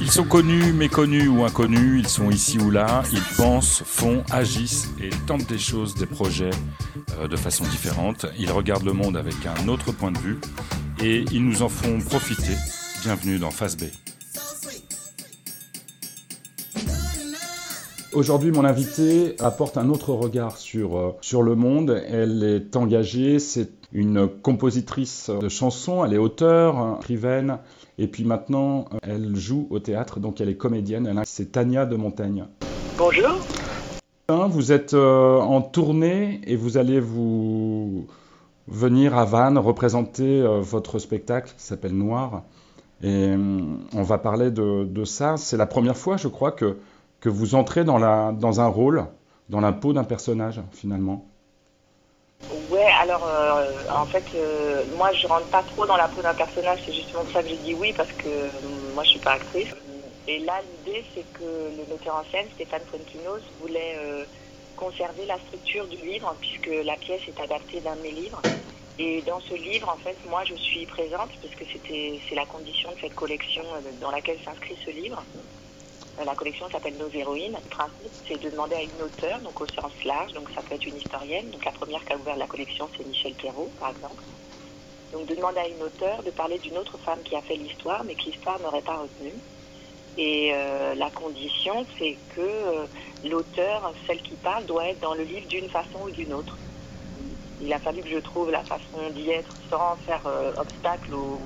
Ils sont connus, méconnus ou inconnus, ils sont ici ou là, ils pensent, font, agissent et tentent des choses, des projets euh, de façon différente. Ils regardent le monde avec un autre point de vue et ils nous en font profiter. Bienvenue dans Face B. Aujourd'hui, mon invité apporte un autre regard sur, euh, sur le monde. Elle est engagée, c'est une compositrice de chansons, elle est auteure, écrivaine, et puis maintenant, elle joue au théâtre, donc elle est comédienne. C'est Tania de Montaigne. Bonjour. Vous êtes euh, en tournée et vous allez vous venir à Vannes représenter euh, votre spectacle qui s'appelle Noir. Et euh, on va parler de, ça. C'est la première fois, je crois, que, que vous entrez dans, la, dans un rôle, dans la peau d'un personnage, finalement. Ouais, alors euh, en fait, euh, moi je rentre pas trop dans la peau d'un personnage, c'est justement pour ça que j'ai dit oui parce que euh, moi je suis pas actrice. Et là, l'idée c'est que le metteur en scène, Stéphane Fontinos, voulait conserver la structure du livre puisque la pièce est adaptée d'un de mes livres. Et dans ce livre, en fait, moi je suis présente parce que c'est la condition de cette collection dans laquelle s'inscrit ce livre. Euh, la collection s'appelle Nos héroïnes. Le principe, c'est de demander à une auteure, donc au sens large, donc ça peut être une historienne. Donc la première qui a ouvert la collection, c'est Michel Perrault, par exemple. Donc de demander à une auteure de parler d'une autre femme qui a fait l'histoire, mais que l'histoire n'aurait pas retenue. Et euh, la condition, c'est que euh, l'auteur, celle qui parle, doit être dans le livre d'une façon ou d'une autre. Il a fallu que je trouve la façon d'y être sans faire obstacle aux,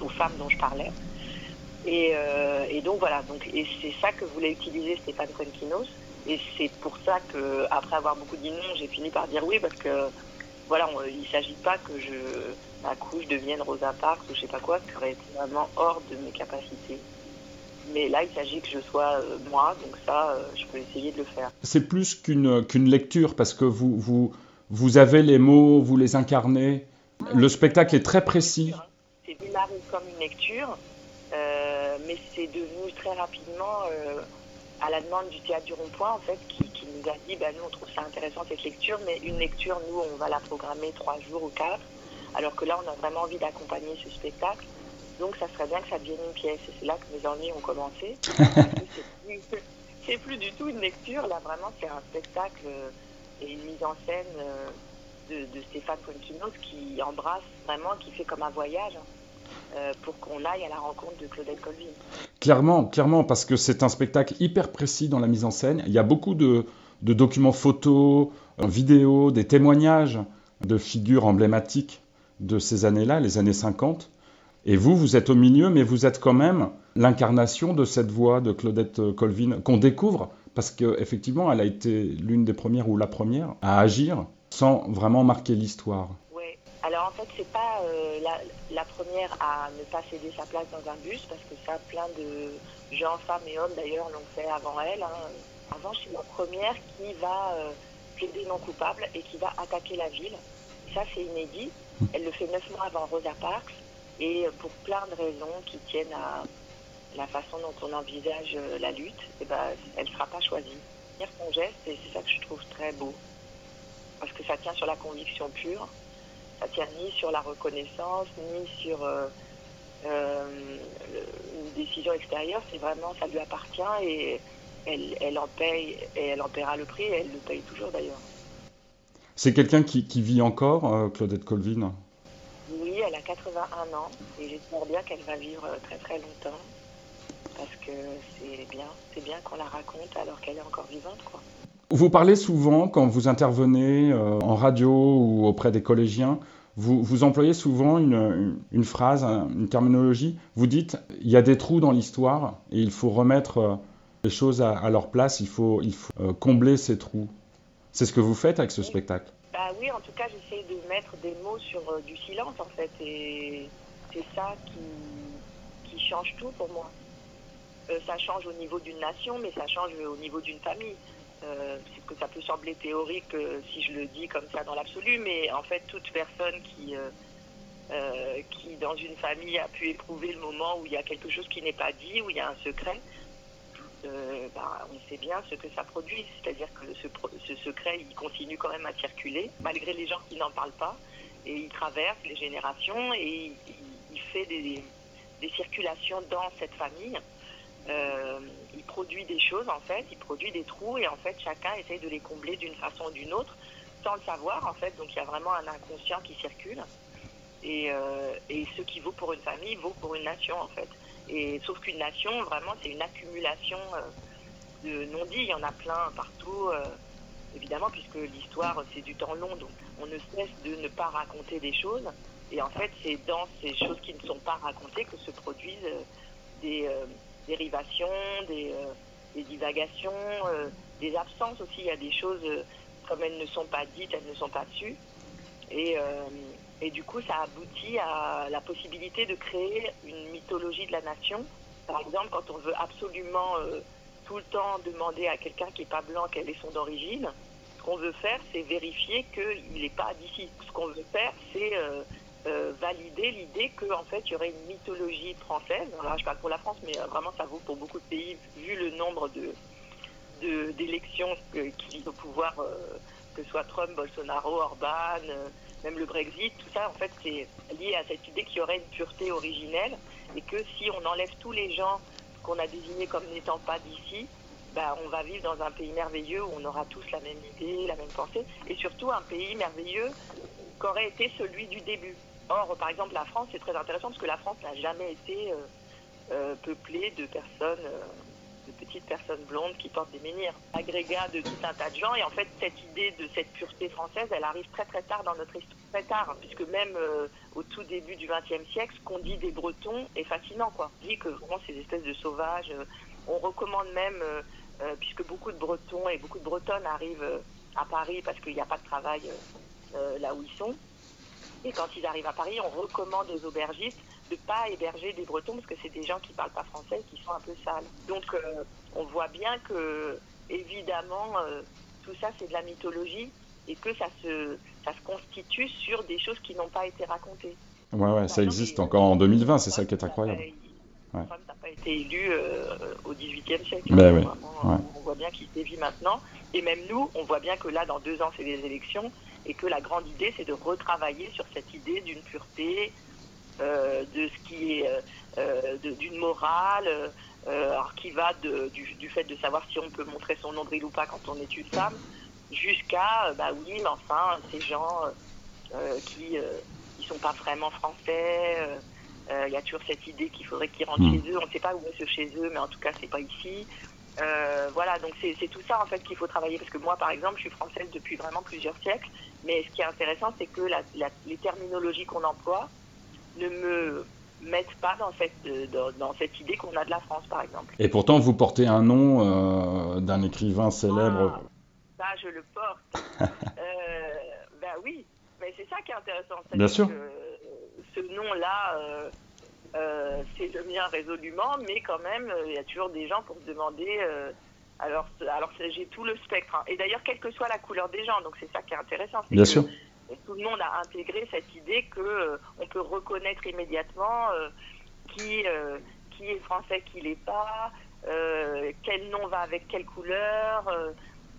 aux, femmes dont je parlais. Euh, et, donc voilà, donc, et c'est ça que voulait utiliser Stéphane Conquinos. Et c'est pour ça que après avoir beaucoup dit non, j'ai fini par dire oui parce que voilà, il ne s'agit pas que je m'accouche, devienne Rosa Parks ou je sais pas quoi, ce été vraiment hors de mes capacités. Mais là, il s'agit que je sois euh, moi, donc ça, euh, je peux essayer de le faire. C'est plus qu'une qu'une lecture parce que vous, vous, vous avez les mots, vous les incarnez. Le spectacle est très précis. C'est démarré comme une lecture, mais c'est devenu très rapidement, euh, à la demande du théâtre du Rond-Point, en fait, qui, nous a dit, bah, nous, on trouve ça intéressant cette lecture, mais une lecture, nous, on va la programmer trois jours ou quatre, alors que là, on a vraiment envie d'accompagner ce spectacle. Donc, ça serait bien que ça devienne une pièce. Et c'est là que mes ennuis ont commencé. c'est plus, du tout une lecture. Là, vraiment, c'est un spectacle euh, et une mise en scène de, de Stéphane Pontinos qui embrasse vraiment, qui fait comme un voyage. Euh, pour qu'on aille à la rencontre de Claudette Colvin. Clairement, clairement, parce que c'est un spectacle hyper précis dans la mise en scène. Il y a beaucoup de, documents photos, euh, vidéos, des témoignages de figures emblématiques de ces années-là, les années 50. Et vous, vous êtes au milieu, mais vous êtes quand même l'incarnation de cette voix de Claudette Colvin qu'on découvre parce qu'effectivement, elle a été l'une des premières ou la première à agir sans vraiment marquer l'histoire. En fait, c'est pas euh, la, première à ne pas céder sa place dans un bus, parce que ça, plein de gens, femmes et hommes d'ailleurs l'ont fait avant elle. Hein. Avant, c'est la première qui va euh, plaider non coupable et qui va attaquer la ville. ça, c'est inédit. Elle le fait neuf mois avant Rosa Parks, et pour plein de raisons qui tiennent à la façon dont on envisage euh, la lutte, eh ben, elle ne sera pas choisie. Son geste, et c'est ça que je trouve très beau, parce que ça tient sur la conviction pure ça tient ni sur la reconnaissance, ni sur euh, euh, une décision extérieure. C'est vraiment, ça lui appartient et elle, elle, en paye et elle en paiera le prix. Et elle le paye toujours d'ailleurs. C'est quelqu'un qui, qui, vit encore, euh, Claudette Colvin? Oui, elle a 81 ans et j'espère bien qu'elle va vivre très très longtemps parce que c'est bien, c'est bien qu'on la raconte alors qu'elle est encore vivante, quoi. Vous parlez souvent, quand vous intervenez euh, en radio ou auprès des collégiens, vous, vous employez souvent une, une, phrase, une terminologie. Vous dites, il y a des trous dans l'histoire et il faut remettre euh, les choses à, leur place, il faut, il faut euh, combler ces trous. C'est ce que vous faites avec ce spectacle? Bah Oui, en tout cas, j'essaie de mettre des mots sur du silence, en fait. Et c'est ça qui, qui change tout pour moi. ça change au niveau d'une nation, mais ça change au niveau d'une famille. Euh, que ça peut sembler théorique euh, si je le dis comme ça dans l'absolu, mais en fait, toute personne qui, euh, qui, dans une famille, a pu éprouver le moment où il y a quelque chose qui n'est pas dit, où il y a un secret. Bah, on sait bien ce que ça produit, c'est-à-dire que ce, ce, secret, il continue quand même à circuler, malgré les gens qui n'en parlent pas, et il traverse les générations, et il, il fait des, des, circulations dans cette famille. Euh, il produit des choses, en fait, il produit des trous, et en fait, chacun essaye de les combler d'une façon ou d'une autre, sans le savoir, en fait, donc il y a vraiment un inconscient qui circule. Et, euh, ce qui vaut pour une famille vaut pour une nation, en fait. Et sauf qu'une nation, vraiment, c'est une accumulation euh, de non-dits. Il y en a plein partout, euh, évidemment, puisque l'histoire, c'est du temps long. Donc, on ne cesse de ne pas raconter des choses. Et en fait, c'est dans ces choses qui ne sont pas racontées que se produisent des dérivations, des, des divagations, des absences aussi. Il y a des choses, comme elles ne sont pas dites, elles ne sont pas sues. Et, et du coup, ça aboutit à la possibilité de créer une mythologie de la nation. Par exemple, quand on veut absolument euh, tout le temps demander à quelqu'un qui n'est pas blanc quelle est son origine, ce qu'on veut faire, c'est vérifier qu'il n'est pas d'ici. Ce qu'on veut faire, c'est euh, euh, valider l'idée qu'en en fait, il y aurait une mythologie française. Alors, je parle pour la France, mais vraiment, ça vaut pour beaucoup de pays, vu le nombre de d'élections qui au pouvoir, que ce soit Trump, Bolsonaro, Orban même le Brexit, tout ça, en fait, c'est lié à cette idée qu'il y aurait une pureté originelle et que si on enlève tous les gens qu'on a désignés comme n'étant pas d'ici, bah, on va vivre dans un pays merveilleux où on aura tous la même idée, la même pensée, et surtout un pays merveilleux qu'aurait été celui du début. Or, par exemple, la France, c'est très intéressant parce que la France n'a jamais été euh, euh, peuplée de personnes euh, de petites personnes blondes qui portent des menhirs. Agrégat de tout un tas de gens. Et en fait, cette idée de cette pureté française, elle arrive très très tard dans notre histoire. Très tard, puisque même au tout début du XXe siècle, ce qu'on dit des Bretons est fascinant. Quoi. On dit que vraiment, ces espèces de sauvages. On recommande même, puisque beaucoup de Bretons et beaucoup de Bretonnes arrivent à Paris parce qu'il n'y a pas de travail là où ils sont. Quand ils arrivent à Paris, on recommande aux aubergistes de pas héberger des Bretons parce que c'est des gens qui parlent pas français et qui sont un peu sales. Donc euh, on voit bien que évidemment euh, tout ça c'est de la mythologie et que ça se ça se constitue sur des choses qui n'ont pas été racontées. Ouais ouais, ça existe encore en 2020, c'est ça qui est incroyable. Ouais. n'a pas été élu euh, au XVIIIe siècle. Ben oui. On voit bien qu'il sévit maintenant. Et même nous, on voit bien que là, dans deux ans, c'est les élections et que la grande idée, c'est de retravailler sur cette idée d'une pureté, euh, de ce qui est euh, d'une morale, euh, alors qui va de, du, du, fait de savoir si on peut montrer son nombril ou pas quand on est une femme, jusqu'à bah oui, mais enfin ces gens qui ne sont pas vraiment français. Il y a toujours cette idée qu'il faudrait qu'ils rentrent hmm. chez eux. On ne sait pas où est-ce chez eux, mais en tout cas, c'est pas ici. Euh, voilà, donc c'est tout ça en fait qu'il faut travailler parce que moi, par exemple, je suis française depuis vraiment plusieurs siècles, mais ce qui est intéressant, c'est que la, la, les terminologies qu'on emploie ne me mettent pas dans cette, dans, dans cette idée qu'on a de la France, par exemple. Et pourtant, vous portez un nom euh, d'un écrivain célèbre. Ah, ça, je le porte. euh, ben oui, mais c'est ça qui est intéressant. Bien sûr. Ce nom-là, euh, euh, c'est le mien résolument, mais quand même, il y a toujours des gens pour se demander. Alors, alors j'ai tout le spectre. Hein. Et d'ailleurs, quelle que soit la couleur des gens, donc c'est ça qui est intéressant. Bien sûr tout le monde a intégré cette idée que euh, on peut reconnaître immédiatement euh, qui euh, qui est français, qui l'est pas, quel nom va avec quelle couleur.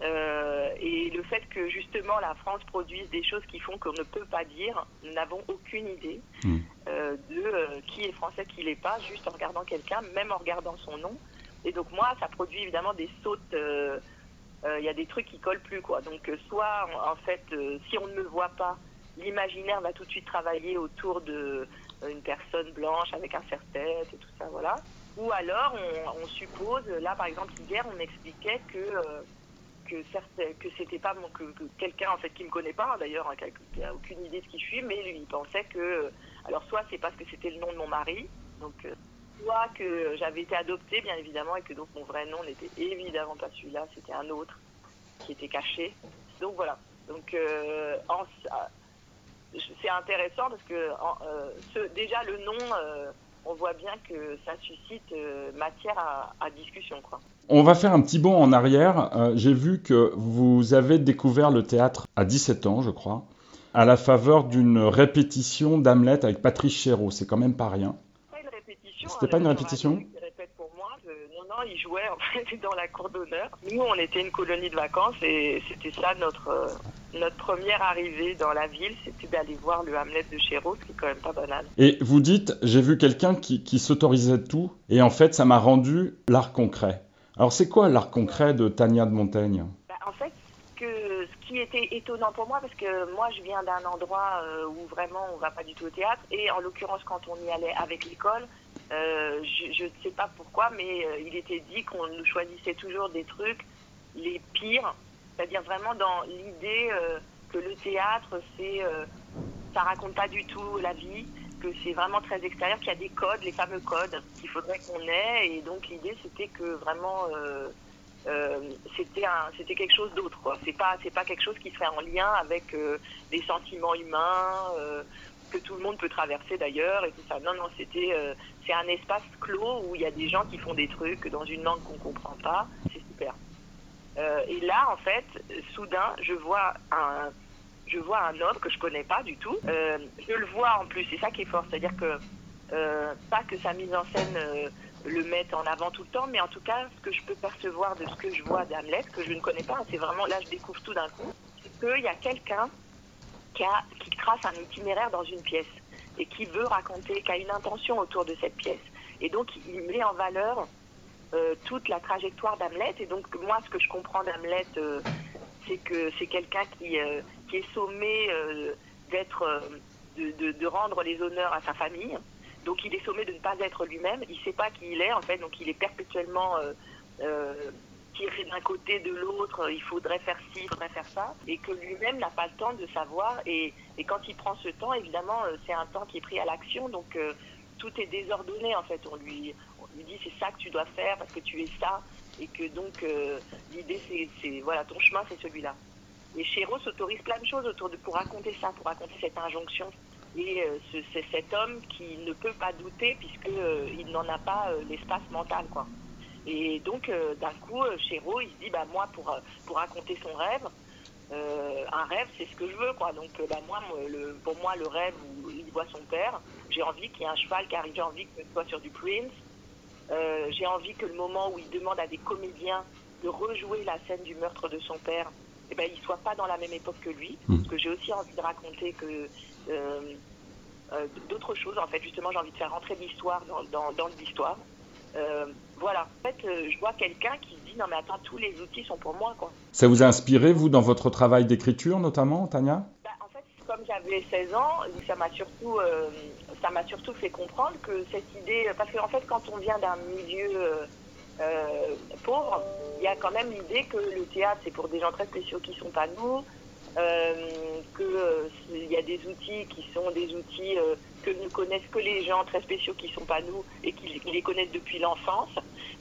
et le fait que justement la France produise des choses qui font qu'on ne peut pas dire, nous n'avons aucune idée mm. de qui est français, qui l'est pas, juste en regardant quelqu'un, même en regardant son nom. Et donc moi, ça produit évidemment des sautes il euh, y a des trucs qui collent plus quoi. Donc euh, soit en, fait, euh, si on ne me voit pas, l'imaginaire va tout de suite travailler autour de une personne blanche avec un serre-tête et tout ça, voilà. Ou alors on, suppose, là par exemple hier on m'expliquait que que, c'était pas que, que quelqu'un en fait qui me connaît pas d'ailleurs, hein, qui a aucune idée de qui je suis, mais lui il pensait que alors soit c'est parce que c'était le nom de mon mari, donc que j'avais été adoptée, bien évidemment, et que donc mon vrai nom n'était évidemment pas celui-là, c'était un autre qui était caché. Donc voilà. Donc euh, c'est intéressant parce que euh, déjà le nom, euh, on voit bien que ça suscite matière à, à, discussion, quoi. On va faire un petit bond en arrière. J'ai vu que vous avez découvert le théâtre à 17 ans, je crois. à la faveur d'une répétition d'Hamlet avec Patrice Chéreau. C'est quand même pas rien. C'était pas une répétition pour moi. non, non, il jouait en fait dans la cour d'honneur. Nous, on était une colonie de vacances et c'était ça notre, notre première arrivée dans la ville, c'était d'aller voir le Hamlet de Chéreau, ce qui est quand même pas banal. Et vous dites, j'ai vu quelqu'un qui, qui s'autorisait tout, et en fait, ça m'a rendu l'art concret. Alors, c'est quoi l'art concret de Tania de Montaigne? Bah, En fait, que, ce qui était étonnant pour moi, parce que moi, je viens d'un endroit euh, où vraiment on va pas du tout au théâtre, et en l'occurrence, quand on y allait avec l'école, euh, je ne sais pas pourquoi, mais euh, il était dit qu'on nous choisissait toujours des trucs les pires c'est-à-dire vraiment dans l'idée euh, que le théâtre, c'est, ça raconte pas du tout la vie, que c'est vraiment très extérieur, qu'il y a des codes, les fameux codes qu'il faudrait qu'on ait. Et donc l'idée, c'était que vraiment, c'était un, c'était quelque chose d'autre. Quoi. C'est pas, c'est pas quelque chose qui serait en lien avec des sentiments humains que tout le monde peut traverser d'ailleurs et tout ça. Non, non, c'était, c'est un espace clos où il y a des gens qui font des trucs dans une langue qu'on comprend pas. C'est super. Euh, et là, en fait, soudain, je vois un, je vois un homme que je connais pas du tout. Euh, je le vois en plus, c'est ça qui est fort, c'est-à-dire que euh, pas que sa mise en scène le mette en avant tout le temps, mais en tout cas, ce que je peux percevoir de ce que je vois d'Hamlet, que je ne connais pas, c'est vraiment là, je découvre tout d'un coup, c'est qu'il y a quelqu'un qui, trace un itinéraire dans une pièce et qui veut raconter, qui a une intention autour de cette pièce. Et donc, il met en valeur euh, toute la trajectoire d'Hamlet. Et donc, moi, ce que je comprends d'Hamlet, euh, c'est que c'est quelqu'un qui, euh, qui est sommé d'être, de, rendre les honneurs à sa famille. Donc, il est sommé de ne pas être lui-même. Il ne sait pas qui il est, en fait. Donc, il est perpétuellement d'un côté, de l'autre. Il faudrait faire ci, il faudrait faire ça. Et que lui-même n'a pas le temps de savoir. Et, et, quand il prend ce temps, évidemment, c'est un temps qui est pris à l'action. Donc, tout est désordonné, en fait. On lui, lui dit c'est ça que tu dois faire parce que tu es ça et que donc euh, l'idée c'est voilà ton chemin c'est celui-là. Et Chéreau s'autorise plein de choses autour de pour raconter ça, pour raconter cette injonction. Et euh, c'est cet homme qui ne peut pas douter puisque euh, il n'en a pas l'espace mental quoi. Et donc d'un coup Chéreau il se dit bah moi pour pour raconter son rêve un rêve, c'est ce que je veux, quoi. Donc, bah, moi, le, pour moi, le rêve où il voit son père, j'ai envie qu'il y ait un cheval qui arrive, j'ai envie que ce soit sur du Prince, euh, j'ai envie que le moment où il demande à des comédiens de rejouer la scène du meurtre de son père, eh ben, il soit pas dans la même époque que lui. Hmm. Parce que j'ai aussi envie de raconter que euh, euh, d'autres choses. En fait, justement, j'ai envie de faire rentrer l'histoire dans, dans, dans l'histoire. Voilà. En fait, je vois quelqu'un qui se dit non mais attends, tous les outils sont pour moi, quoi. Ça vous a inspiré vous dans votre travail d'écriture, notamment, Tania? Comme j'avais 16 ans, ça m'a surtout, euh, ça m'a surtout fait comprendre que cette idée, parce qu'en fait, quand on vient d'un milieu euh, euh, pauvre, il y a quand même l'idée que le théâtre, c'est pour des gens très spéciaux qui sont pas nous, qu'il y a des outils qui sont des outils que ne connaissent que les gens très spéciaux qui sont pas nous et qui, les connaissent depuis l'enfance.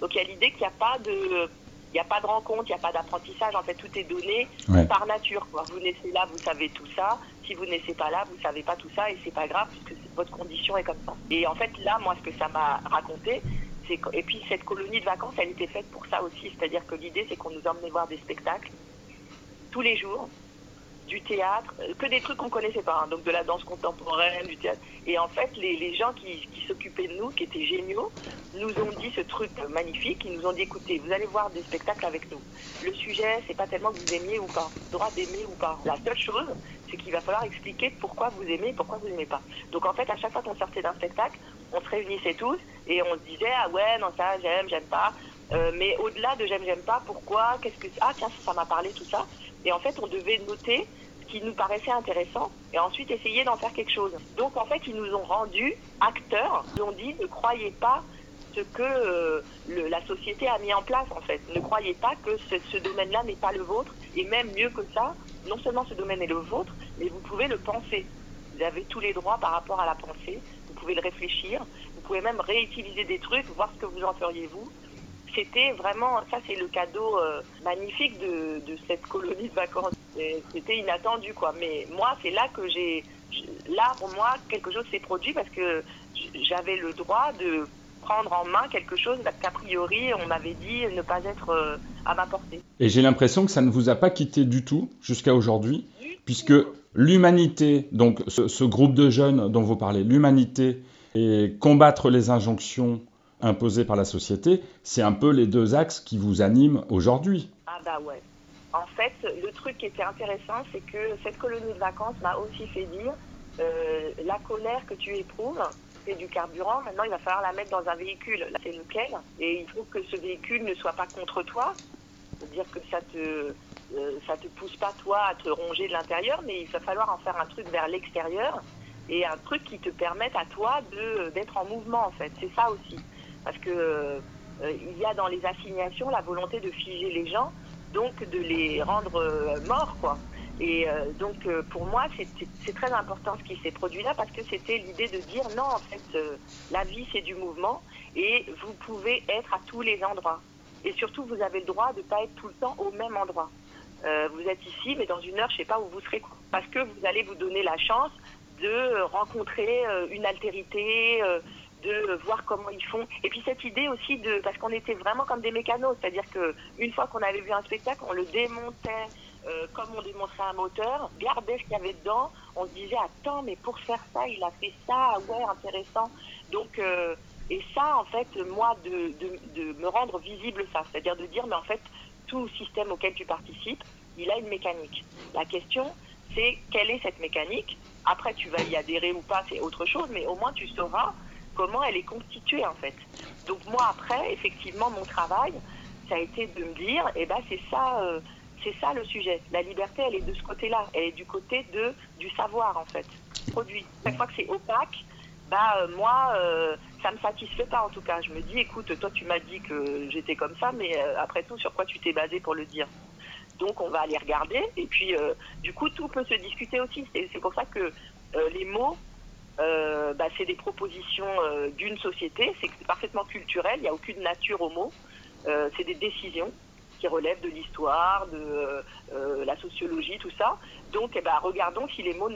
Donc il y a l'idée qu'il n'y a pas de il n'y a pas de rencontre, il n'y a pas d'apprentissage. En fait, tout est donné par nature. Vous naissez là, vous savez tout ça si vous naissez pas là, vous savez pas tout ça et c'est pas grave puisque votre condition est comme ça. Et en fait, là, moi, ce que ça m'a raconté, c'est et puis cette colonie de vacances, elle était faite pour ça aussi, c'est-à-dire que l'idée, c'est qu'on nous emmenait voir des spectacles tous les jours, du théâtre, euh, que des trucs qu'on connaissait pas, hein, donc de la danse contemporaine, du théâtre. Et en fait, les, gens qui, qui s'occupaient de nous, qui étaient géniaux, nous ont dit ce truc magnifique. Ils nous ont dit écoutez, vous allez voir des spectacles avec nous. Le sujet, c'est pas tellement que vous aimiez ou pas, droit d'aimer ou pas. La seule chose, c'est qu'il va falloir expliquer pourquoi vous aimez et pourquoi vous n'aimez pas. Donc en fait, à chaque fois qu'on sortait d'un spectacle, on se réunissait tous et on se disait ah ouais non ça j'aime j'aime pas. Euh, mais au-delà de j'aime j'aime pas, pourquoi, qu'est-ce que ah tiens ça m'a parlé tout ça. Et en fait, on devait noter ce qui nous paraissait intéressant et ensuite essayer d'en faire quelque chose. Donc en fait, ils nous ont rendus acteurs. Ils ont dit ne croyez pas ce que euh, la société a mis en place en fait. Ne croyez pas que ce, ce domaine-là n'est pas le vôtre et même mieux que ça, non seulement ce domaine est le vôtre, mais vous pouvez le penser. Vous avez tous les droits par rapport à la pensée. Vous pouvez le réfléchir. Vous pouvez même réutiliser des trucs, voir ce que vous en feriez vous c'était vraiment, ça c'est le cadeau euh, magnifique de, de, cette colonie de vacances. C'était inattendu quoi. Mais moi c'est là que j'ai, là pour moi quelque chose s'est produit parce que j'avais le droit de prendre en main quelque chose qu'a priori on m'avait dit ne pas être euh, à ma portée. Et j'ai l'impression que ça ne vous a pas quitté du tout jusqu'à aujourd'hui, puisque l'humanité, donc ce, groupe de jeunes dont vous parlez, l'humanité et combattre les injonctions imposées par la société, c'est un peu les deux axes qui vous animent aujourd'hui. Ah bah ouais. En fait, le truc qui était intéressant, c'est que cette colonie de vacances m'a aussi fait dire euh, la colère que tu éprouves, c'est du carburant. Maintenant, il va falloir la mettre dans un véhicule. Là, c'est lequel Et il faut que ce véhicule ne soit pas contre toi. C'est-à-dire que ça te, euh, ça te pousse pas toi à te ronger de l'intérieur, mais il va falloir en faire un truc vers l'extérieur et un truc qui te permette à toi d'être en mouvement en fait. C'est ça aussi, parce que euh, il y a dans les assignations la volonté de figer les gens, donc de les rendre euh, morts quoi. Et donc pour moi c'est très important ce qui s'est produit là parce que c'était l'idée de dire non en fait la vie c'est du mouvement et vous pouvez être à tous les endroits. Et surtout, vous avez le droit de ne pas être tout le temps au même endroit. Euh, vous êtes ici, mais dans une heure, je ne sais pas où vous serez. Parce que vous allez vous donner la chance de rencontrer euh, une altérité, euh, de voir comment ils font. Et puis cette idée aussi de, parce qu'on était vraiment comme des mécanos, c'est-à-dire que une fois qu'on avait vu un spectacle, on le démontait comme on démontrait un moteur, regardait ce qu'il y avait dedans, on se disait attends mais pour faire ça il a fait ça, ouais intéressant. Donc et ça en fait moi de, de, de me rendre visible ça, c'est-à-dire de dire mais en fait tout système auquel tu participes, il a une mécanique. La question, c'est quelle est cette mécanique? Après, tu vas y adhérer ou pas, c'est autre chose, mais au moins tu sauras comment elle est constituée en fait. Donc moi, après, effectivement, mon travail, ça a été de me dire, eh ben c'est ça, euh, c'est ça le sujet. La liberté, elle est de ce côté-là, elle est du côté de du savoir en fait, produit. Chaque fois que c'est opaque, bah euh, moi, euh, ça me satisfait pas en tout cas. Je me dis, écoute, toi tu m'as dit que j'étais comme ça, mais euh, après tout, sur quoi tu t'es basé pour le dire? Donc on va aller regarder. Et puis, du coup, tout peut se discuter aussi. C'est pour ça que les mots, bah, c'est des propositions d'une société. C'est parfaitement culturel. Il n'y a aucune nature aux mots. c'est des décisions qui relèvent de l'histoire, de la sociologie, tout ça. Donc, eh ben, regardons si les mots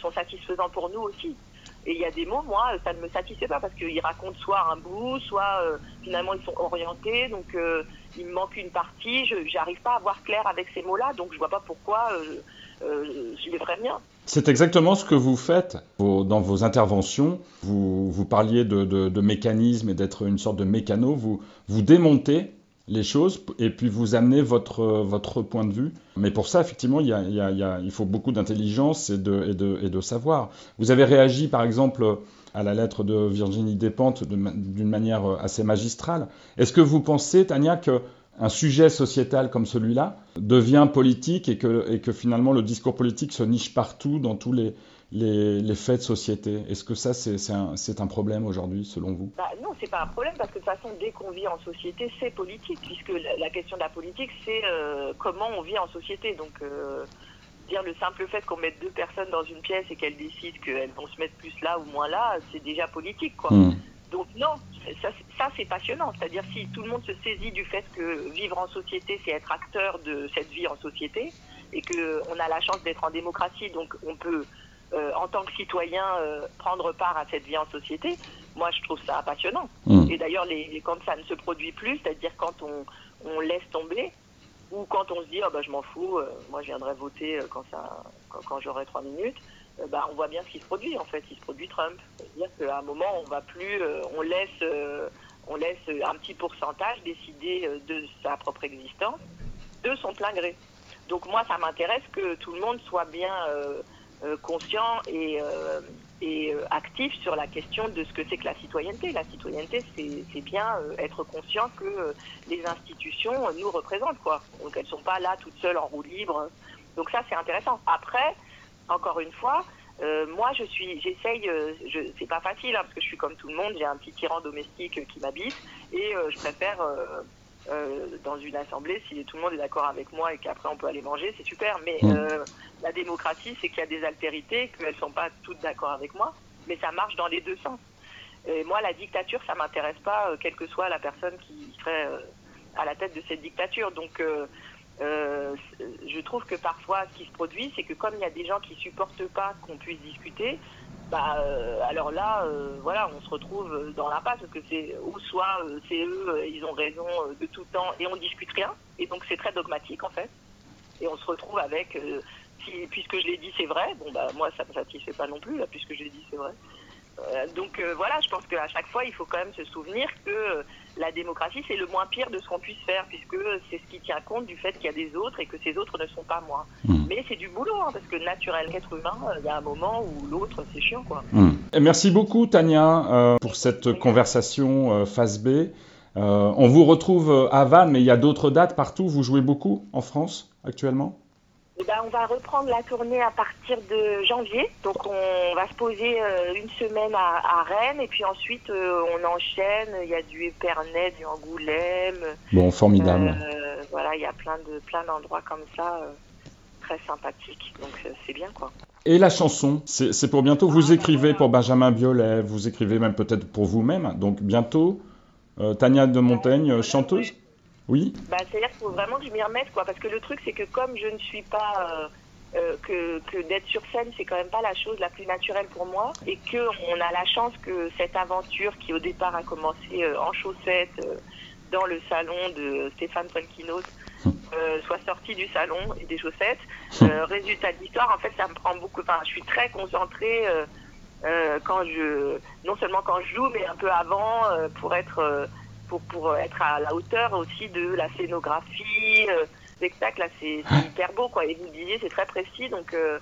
sont satisfaisants pour nous aussi. Et il y a des mots, moi, ça ne me satisfait pas parce qu'ils racontent soit un bout, soit euh, finalement ils sont orientés, donc euh, il me manque une partie. Je n'arrive pas à voir clair avec ces mots-là, donc je vois pas pourquoi euh, je les ferais bien. C'est exactement ce que vous faites dans vos interventions. Vous, vous parliez de, de, mécanisme et d'être une sorte de mécano. Vous, vous démontez les choses et puis vous amenez votre, votre point de vue. Mais pour ça, effectivement, il, faut beaucoup d'intelligence et de, et, de, savoir. Vous avez réagi, par exemple, à la lettre de Virginie Despentes d'une manière assez magistrale. Est-ce que vous pensez, Tania, qu'un sujet sociétal comme celui-là devient politique et que, et que finalement le discours politique se niche partout dans tous les, les, faits de société. Est-ce que ça, c'est un, un, problème aujourd'hui, selon vous? Bah Non, c'est pas un problème, parce que de toute façon, dès qu'on vit en société, c'est politique, puisque la, question de la politique, c'est euh, comment on vit en société. Donc, euh, dire le simple fait qu'on mette deux personnes dans une pièce et qu'elles décident qu'elles vont se mettre plus là ou moins là, c'est déjà politique, quoi. Hmm. Donc non, ça, ça c'est passionnant. C'est-à-dire si tout le monde se saisit du fait que vivre en société, c'est être acteur de cette vie en société, et qu'on a la chance d'être en démocratie, donc on peut euh, en tant que citoyen euh, prendre part à cette vie en société, moi je trouve ça passionnant. Mm. Et d'ailleurs, les, quand ça ne se produit plus, c'est-à-dire quand on, on, laisse tomber, ou quand on se dit oh, bah, je m'en fous, euh, moi je viendrai voter quand, ça, quand, j'aurai trois minutes, bah, on voit bien ce qui se produit en fait. Il se produit Trump. C'est-à-dire qu'à un moment, on va plus, on laisse, on laisse un petit pourcentage décider de sa propre existence de son plein gré. Donc moi, ça m'intéresse que tout le monde soit bien euh, conscient et, euh, euh, actif sur la question de ce que c'est que la citoyenneté. La citoyenneté, c'est bien être conscient que les institutions nous représentent, quoi. Donc elles sont pas là toutes seules en roue libre. Donc ça, c'est intéressant. Après, encore une fois, moi, je suis, j'essaye, je, c'est pas facile hein, parce que je suis comme tout le monde, j'ai un petit tyran domestique qui m'habite et je préfère euh, dans une assemblée, si tout le monde est d'accord avec moi et qu'après on peut aller manger, c'est super. Mais mm. euh, la démocratie, c'est qu'il y a des altérités, qu'elles ne sont pas toutes d'accord avec moi, mais ça marche dans les deux sens. Et moi, la dictature, ça m'intéresse pas, euh, quelle que soit la personne qui serait à la tête de cette dictature. Donc, je trouve que parfois, ce qui se produit, c'est que comme il y a des gens qui supportent pas qu'on puisse discuter, bah, euh, alors là, euh, voilà, on se retrouve dans l'impasse parce que c'est ou soit euh, c'est eux, ils ont raison de tout temps et on discute rien. Et donc c'est très dogmatique en fait. Et on se retrouve avec puisque je l'ai dit, c'est vrai. Bon, bah, moi, ça me satisfait pas non plus, puisque je l'ai dit, c'est vrai. Euh, donc euh, voilà, je pense qu'à chaque fois, il faut quand même se souvenir que euh, la démocratie, c'est le moins pire de ce qu'on puisse faire, puisque c'est ce qui tient compte du fait qu'il y a des autres et que ces autres ne sont pas moi. Hmm. Mais c'est du boulot, hein, parce que naturel, être humain, il y a un moment où l'autre, c'est chiant, quoi. Hmm. Et merci beaucoup, Tania, pour cette conversation face B. on vous retrouve à Vannes, mais il y a d'autres dates partout. Vous jouez beaucoup en France actuellement? Eh ben, on va reprendre la tournée à partir de janvier. Donc on va se poser euh, une semaine à, Rennes et puis ensuite euh, on enchaîne. Il y a du Épernay, du Angoulême. Bon, formidable. Euh, voilà, il y a plein de plein d'endroits comme ça très sympathiques. Donc c'est bien quoi. Et la chanson, c'est pour bientôt. Vous ah, écrivez pour Benjamin Biolay, vous écrivez même peut-être pour vous-même. Donc bientôt, Tania de Montaigne, chanteuse? Oui. Bah, C'est-à-dire qu'il faut vraiment que je m'y remette, quoi. Parce que le truc, c'est que comme je ne suis pas. Euh, euh, que, que d'être sur scène, c'est quand même pas la chose la plus naturelle pour moi. Et que on a la chance que cette aventure qui, au départ, a commencé euh, en chaussettes dans le salon de Stéphane Polkinos, soit sortie du salon et des chaussettes. résultat de l'histoire, en fait, ça me prend beaucoup. Enfin, je suis très concentrée. quand je non seulement quand je joue mais un peu avant pour être pour, pour être à la hauteur aussi de la scénographie. Euh, spectacle, là, c'est hyper beau, quoi. Et vous disiez, c'est très précis, donc euh,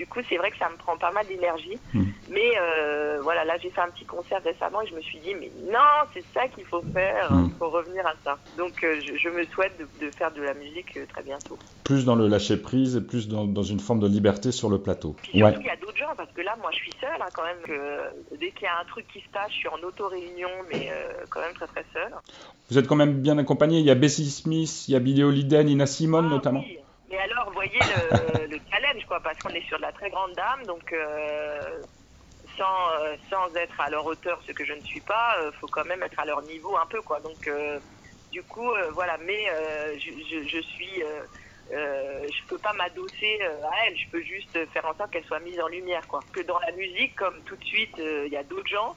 du coup, c'est vrai que ça me prend pas mal d'énergie. Hmm. Mais euh, voilà, là, j'ai fait un petit concert récemment et je me suis dit, mais non, c'est ça qu'il faut faire, hmm. il faut revenir à ça. Donc, euh, je, me souhaite de, faire de la musique euh, très bientôt. Plus dans le lâcher prise et plus dans, dans une forme de liberté sur le plateau. Puis surtout, il y a d'autres gens, parce que là, moi, je suis seule, hein, quand même. Que, dès qu'il y a un truc qui se passe, je suis en auto-réunion, mais quand même très, très seule. Vous êtes quand même bien accompagné. Il y a Bessie Smith, il y a Billy Holiday, Nina Simone ah notamment. Mais alors, voyez le, le challenge, quoi, parce qu'on est sur de la très grande dame, donc euh, sans, euh, sans être à leur hauteur, ce que je ne suis pas, il euh, faut quand même être à leur niveau un peu, quoi. Donc, du coup, voilà, mais je, je, je, suis. je peux pas m'adosser à elle, je peux juste faire en sorte qu'elle soit mise en lumière, quoi. Que dans la musique, comme tout de suite, il y a d'autres gens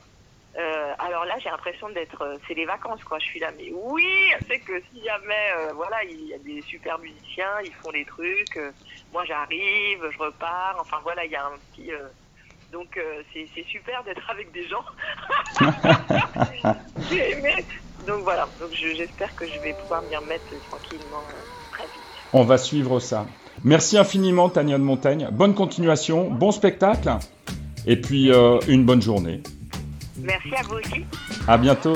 euh, alors là, j'ai l'impression d'être, euh, c'est les vacances, quoi. Je suis là, mais oui, c'est que si jamais, euh, voilà, il y a des super musiciens, ils font des trucs. moi, j'arrive, je repars. Enfin voilà, il y a un petit. donc c'est super d'être avec des gens. j'ai aimé. Donc voilà. Donc j'espère que je vais pouvoir m'y remettre tranquillement très vite. On va suivre ça. Merci infiniment, Tania de Montaigne. Bonne continuation, bon spectacle, et puis une bonne journée. Merci à vous aussi. À bientôt.